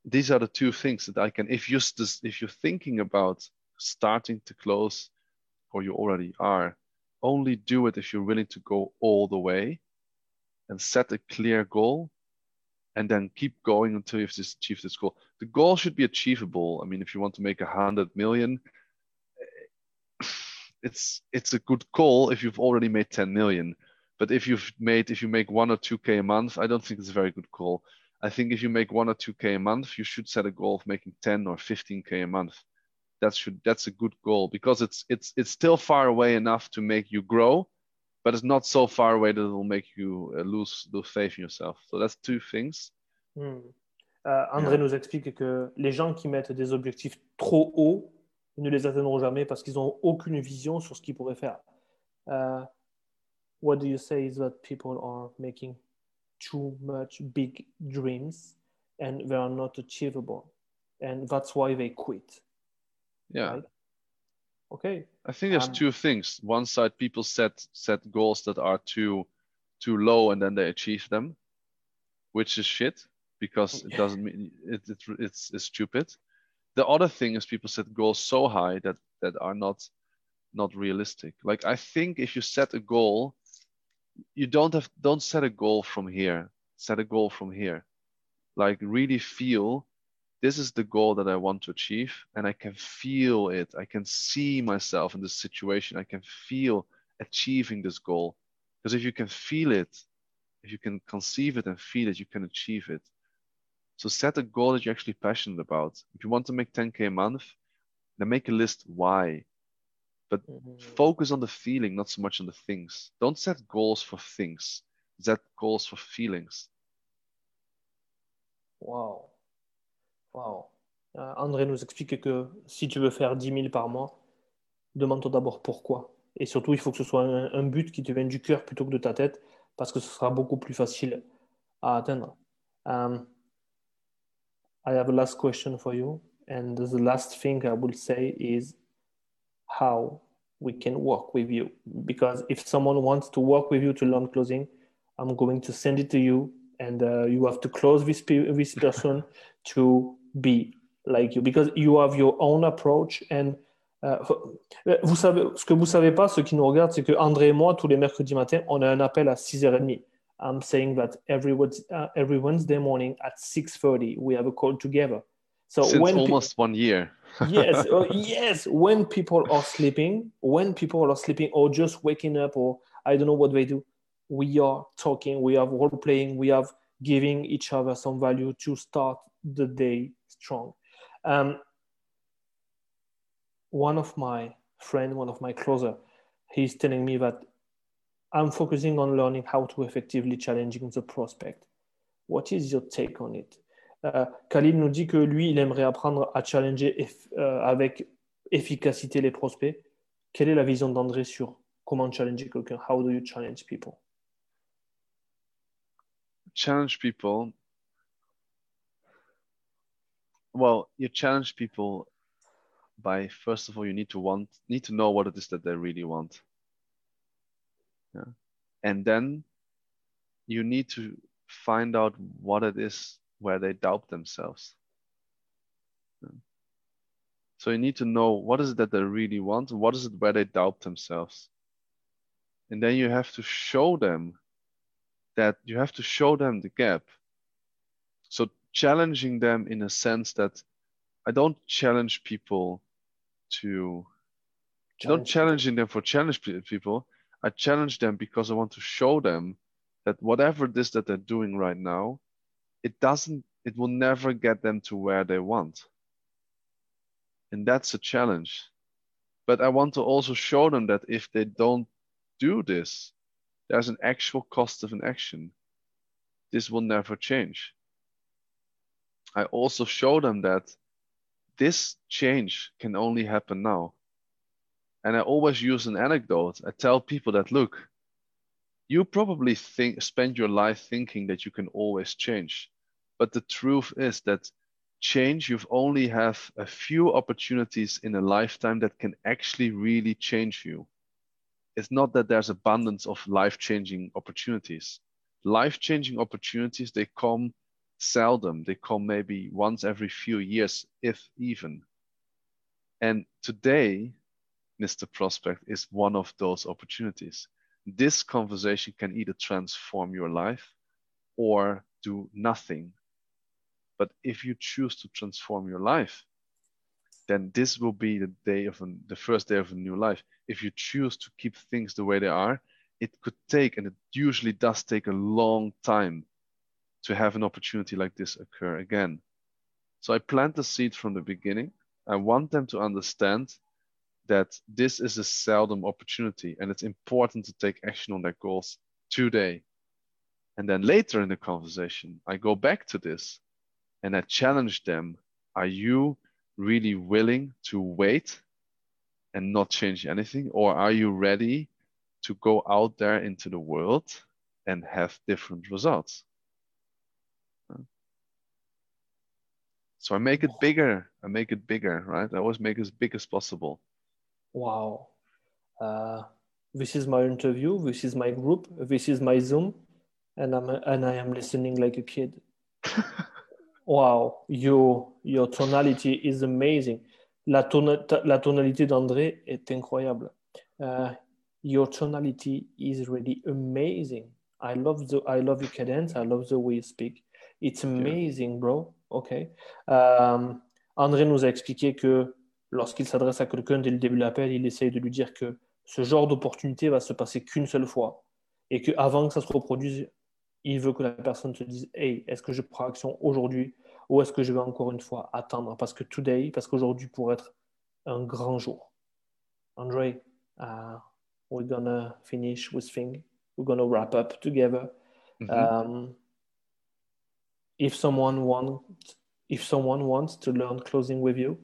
These are the two things that I can if you if you're thinking about starting to close or you already are, only do it if you're willing to go all the way and set a clear goal and then keep going until you've achieved this goal. The goal should be achievable. I mean, if you want to make a hundred million, it's it's a good goal if you've already made 10 million. But if you've made if you make one or two K a month, I don't think it's a very good goal. I think if you make one or two K a month, you should set a goal of making 10 or 15 K a month. That should that's a good goal because it's it's it's still far away enough to make you grow, but it's not so far away that it will make you uh, lose lose faith in yourself. So that's two things. Hmm. Uh, André yeah. nous explique que les gens qui mettent des objectifs trop hauts ne les atteindront jamais parce qu'ils n'ont aucune vision sur ce qu'ils pourraient faire. Uh, what do you say is that people are making too much big dreams and they are not achievable, and that's why they quit. Yeah. Right? Okay. I think there's um, two things. One side, people set set goals that are too too low, and then they achieve them, which is shit because it doesn't mean it, it, it's, it's stupid. The other thing is people set goals so high that that are not not realistic. Like I think if you set a goal, you don't have don't set a goal from here. Set a goal from here. Like really feel this is the goal that I want to achieve, and I can feel it. I can see myself in this situation. I can feel achieving this goal. Because if you can feel it, if you can conceive it and feel it, you can achieve it. So set a goal that you're actually passionate about. If you want to make 10K a month, then make a list why. But mm-hmm. focus on the feeling, not so much on the things. Don't set goals for things, set goals for feelings. Wow. Wow. Euh, André nous explique que si tu veux faire 10 000 par mois, demande-toi d'abord pourquoi. Et surtout, il faut que ce soit un, but qui te vienne du cœur plutôt que de ta tête. parce que ce sera beaucoup plus facile à atteindre. Um, I have a last question for you. And the last thing I will say is how we can work with you. Because if someone wants to work with you to learn closing, I'm going to send it to you. And uh, you have to close this person to be like you. Because you have your own approach. And uh, vous savez, ce que vous savez pas, ceux qui nous regardent, c'est que André et moi, tous les mercredis matins, on a un appel à 6h30. I'm saying that every, uh, every Wednesday morning at 6.30, we have a call together. So Since when almost one year. yes, uh, yes. When people are sleeping, when people are sleeping or just waking up, or I don't know what they do, we are talking, we are role playing, we are giving each other some value to start the day strong. Um, one of my friend, one of my closer, he's telling me that I'm focusing on learning how to effectively challenging the prospect. What is your take on it? Euh, Khalil nous dit que lui, il aimerait apprendre à challenger euh, avec efficacité les prospects. Quelle est la vision d'André sur comment challenger quelqu'un? How do you challenge people? Challenge people. Well, you challenge people by first of all, you need to want, need to know what it is that they really want. Yeah. And then you need to find out what it is where they doubt themselves. So you need to know what is it that they really want what is it where they doubt themselves. And then you have to show them that you have to show them the gap. So challenging them in a sense that I don't challenge people to challenge. not challenging them for challenge people. I challenge them because I want to show them that whatever it is that they're doing right now, it doesn't it will never get them to where they want and that's a challenge but i want to also show them that if they don't do this there's an actual cost of an action this will never change i also show them that this change can only happen now. And i always use an anecdote. I tell people that look you probably think spend your life thinking that you can always change. But the truth is that change you've only have a few opportunities in a lifetime that can actually really change you. It's not that there's abundance of life-changing opportunities. Life-changing opportunities they come seldom they come maybe once every few years if even and today mr prospect is one of those opportunities this conversation can either transform your life or do nothing. But if you choose to transform your life, then this will be the day of an, the first day of a new life. If you choose to keep things the way they are, it could take, and it usually does take a long time to have an opportunity like this occur again. So I plant the seed from the beginning. I want them to understand that this is a seldom opportunity and it's important to take action on their goals today. And then later in the conversation, I go back to this and I challenge them Are you really willing to wait and not change anything? Or are you ready to go out there into the world and have different results? So I make it bigger. I make it bigger, right? I always make it as big as possible wow, uh, this is my interview, this is my group, this is my Zoom, and I'm and I am listening like a kid. wow, your your tonality is amazing. La, ton la tonalité d'André est incroyable. Uh, your tonality is really amazing. I love the I love your cadence. I love the way you speak. It's amazing, bro. Okay. Um, André nous a expliqué que lorsqu'il s'adresse à quelqu'un dès le début de l'appel, il essaye de lui dire que ce genre d'opportunité va se passer qu'une seule fois et qu'avant que ça se reproduise, il veut que la personne se dise Hey, est-ce que je prends action aujourd'hui ou est-ce que je vais encore une fois attendre? Parce que today, parce qu'aujourd'hui pourrait être un grand jour. Andre, uh, we're gonna finish with thing. We're gonna wrap up together. Mm-hmm. Um, if someone wants, if someone wants to learn closing with you,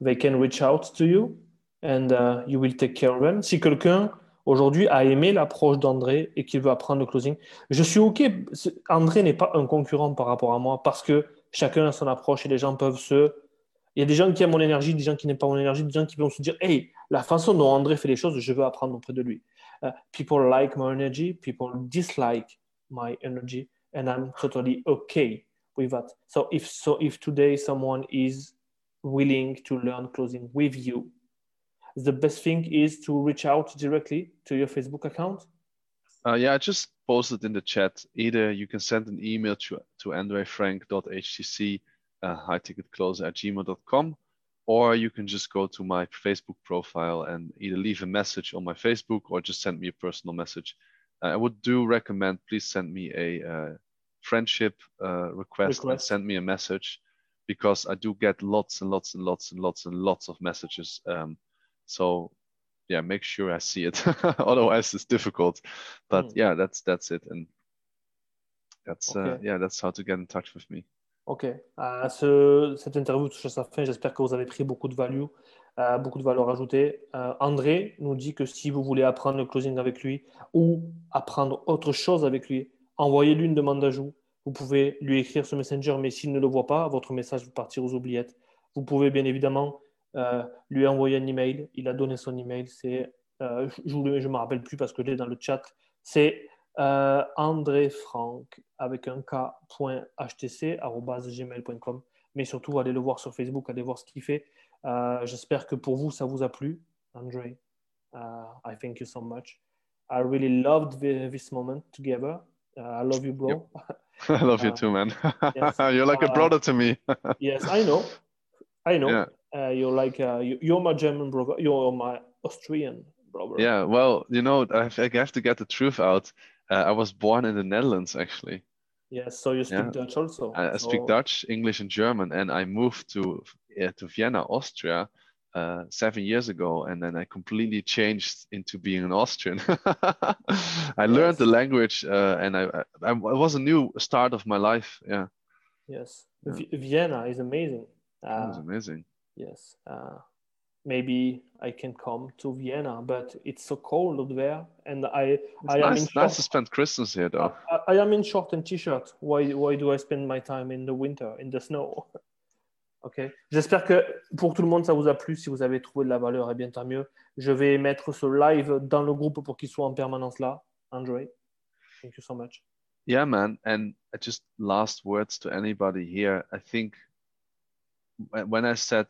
they can reach out to you and you will take care of them. Si quelqu'un aujourd'hui a aimé l'approche d'André et qu'il veut apprendre le closing, je suis OK. André n'est pas un concurrent par rapport à moi parce que chacun a son approche et les gens peuvent se. Il y a des gens qui aiment mon énergie, des gens qui n'aiment pas mon énergie, des gens qui vont se dire Hey, la façon dont André fait les choses, je veux apprendre auprès de lui. Uh, people like my energy, people dislike my energy, and I'm totally okay with that. So if so, if today someone is willing to learn closing with you, the best thing is to reach out directly to your Facebook account? Uh, yeah, I just posted in the chat. Either you can send an email to, to andrefrank.htc uh, high ticket closer at gmail.com, or you can just go to my Facebook profile and either leave a message on my Facebook or just send me a personal message. Uh, I would do recommend please send me a uh, friendship uh, request, request and send me a message because I do get lots and lots and lots and lots and lots of messages. Um, so yeah, make sure I see it. Otherwise, it's difficult. But mm. yeah, that's that's it, and that's uh, okay. uh, yeah, that's how to get in touch with me. Ok. Euh, ce, cette interview touche à sa fin. J'espère que vous avez pris beaucoup de value, euh, beaucoup de valeur ajoutée. Euh, André nous dit que si vous voulez apprendre le closing avec lui ou apprendre autre chose avec lui, envoyez-lui une demande d'ajout. Vous pouvez lui écrire ce messenger, mais s'il ne le voit pas, votre message va partir aux oubliettes. Vous pouvez bien évidemment euh, lui a envoyé un email, il a donné son email, c'est, euh, je ne me rappelle plus parce que je dans le chat, c'est euh, André Franck avec un k.htc.gmail.com. Mais surtout, allez le voir sur Facebook, allez voir ce qu'il fait. j'espère que pour vous, ça vous a plu, André. I thank you so much. I really loved this moment together. I love you, bro. I love you too, man. yes. You're like a brother to me. yes, I know. I know. Uh, you're like uh, you, are my German brother. You're my Austrian brother. Yeah, well, you know, I have to get the truth out. Uh, I was born in the Netherlands, actually. Yes, so you speak yeah. Dutch also. I, I so... speak Dutch, English, and German, and I moved to to Vienna, Austria, uh, seven years ago, and then I completely changed into being an Austrian. I yes. learned the language, uh, and I, I, it was a new start of my life. Yeah. Yes, yeah. Vienna is amazing. it was uh, amazing yes. Uh, maybe I can come to Vienna, but it's so cold there, and I it's I nice, am in nice to spend Christmas here, though. I, I, am in short and t-shirt. Why why do I spend my time in the winter in the snow? ok. J'espère que pour tout le monde ça vous a plu. Si vous avez trouvé de la valeur, et eh bien tant mieux. Je vais mettre ce live dans le groupe pour qu'il soit en permanence là. Andre, thank you so much. Yeah, man. And just last words to anybody here. I think when I said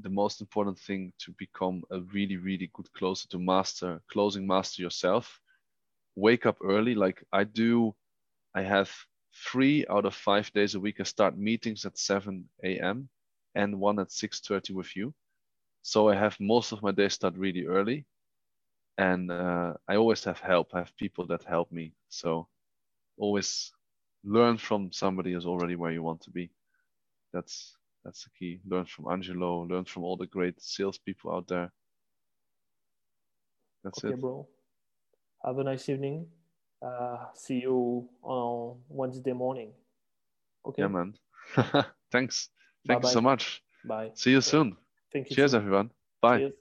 the most important thing to become a really, really good closer to master, closing master yourself, wake up early. Like I do, I have three out of five days a week. I start meetings at 7 a.m. and one at 6.30 with you. So I have most of my day start really early. And uh, I always have help. I have people that help me. So always learn from somebody who's already where you want to be. That's that's the key. Learn from Angelo, learn from all the great salespeople out there. That's okay, it. bro. Have a nice evening. Uh, see you on Wednesday morning. Okay. Yeah, man. Thanks. Thank Bye-bye. you so much. Bye. See you soon. Thank you. Cheers, everyone. Bye. Cheers.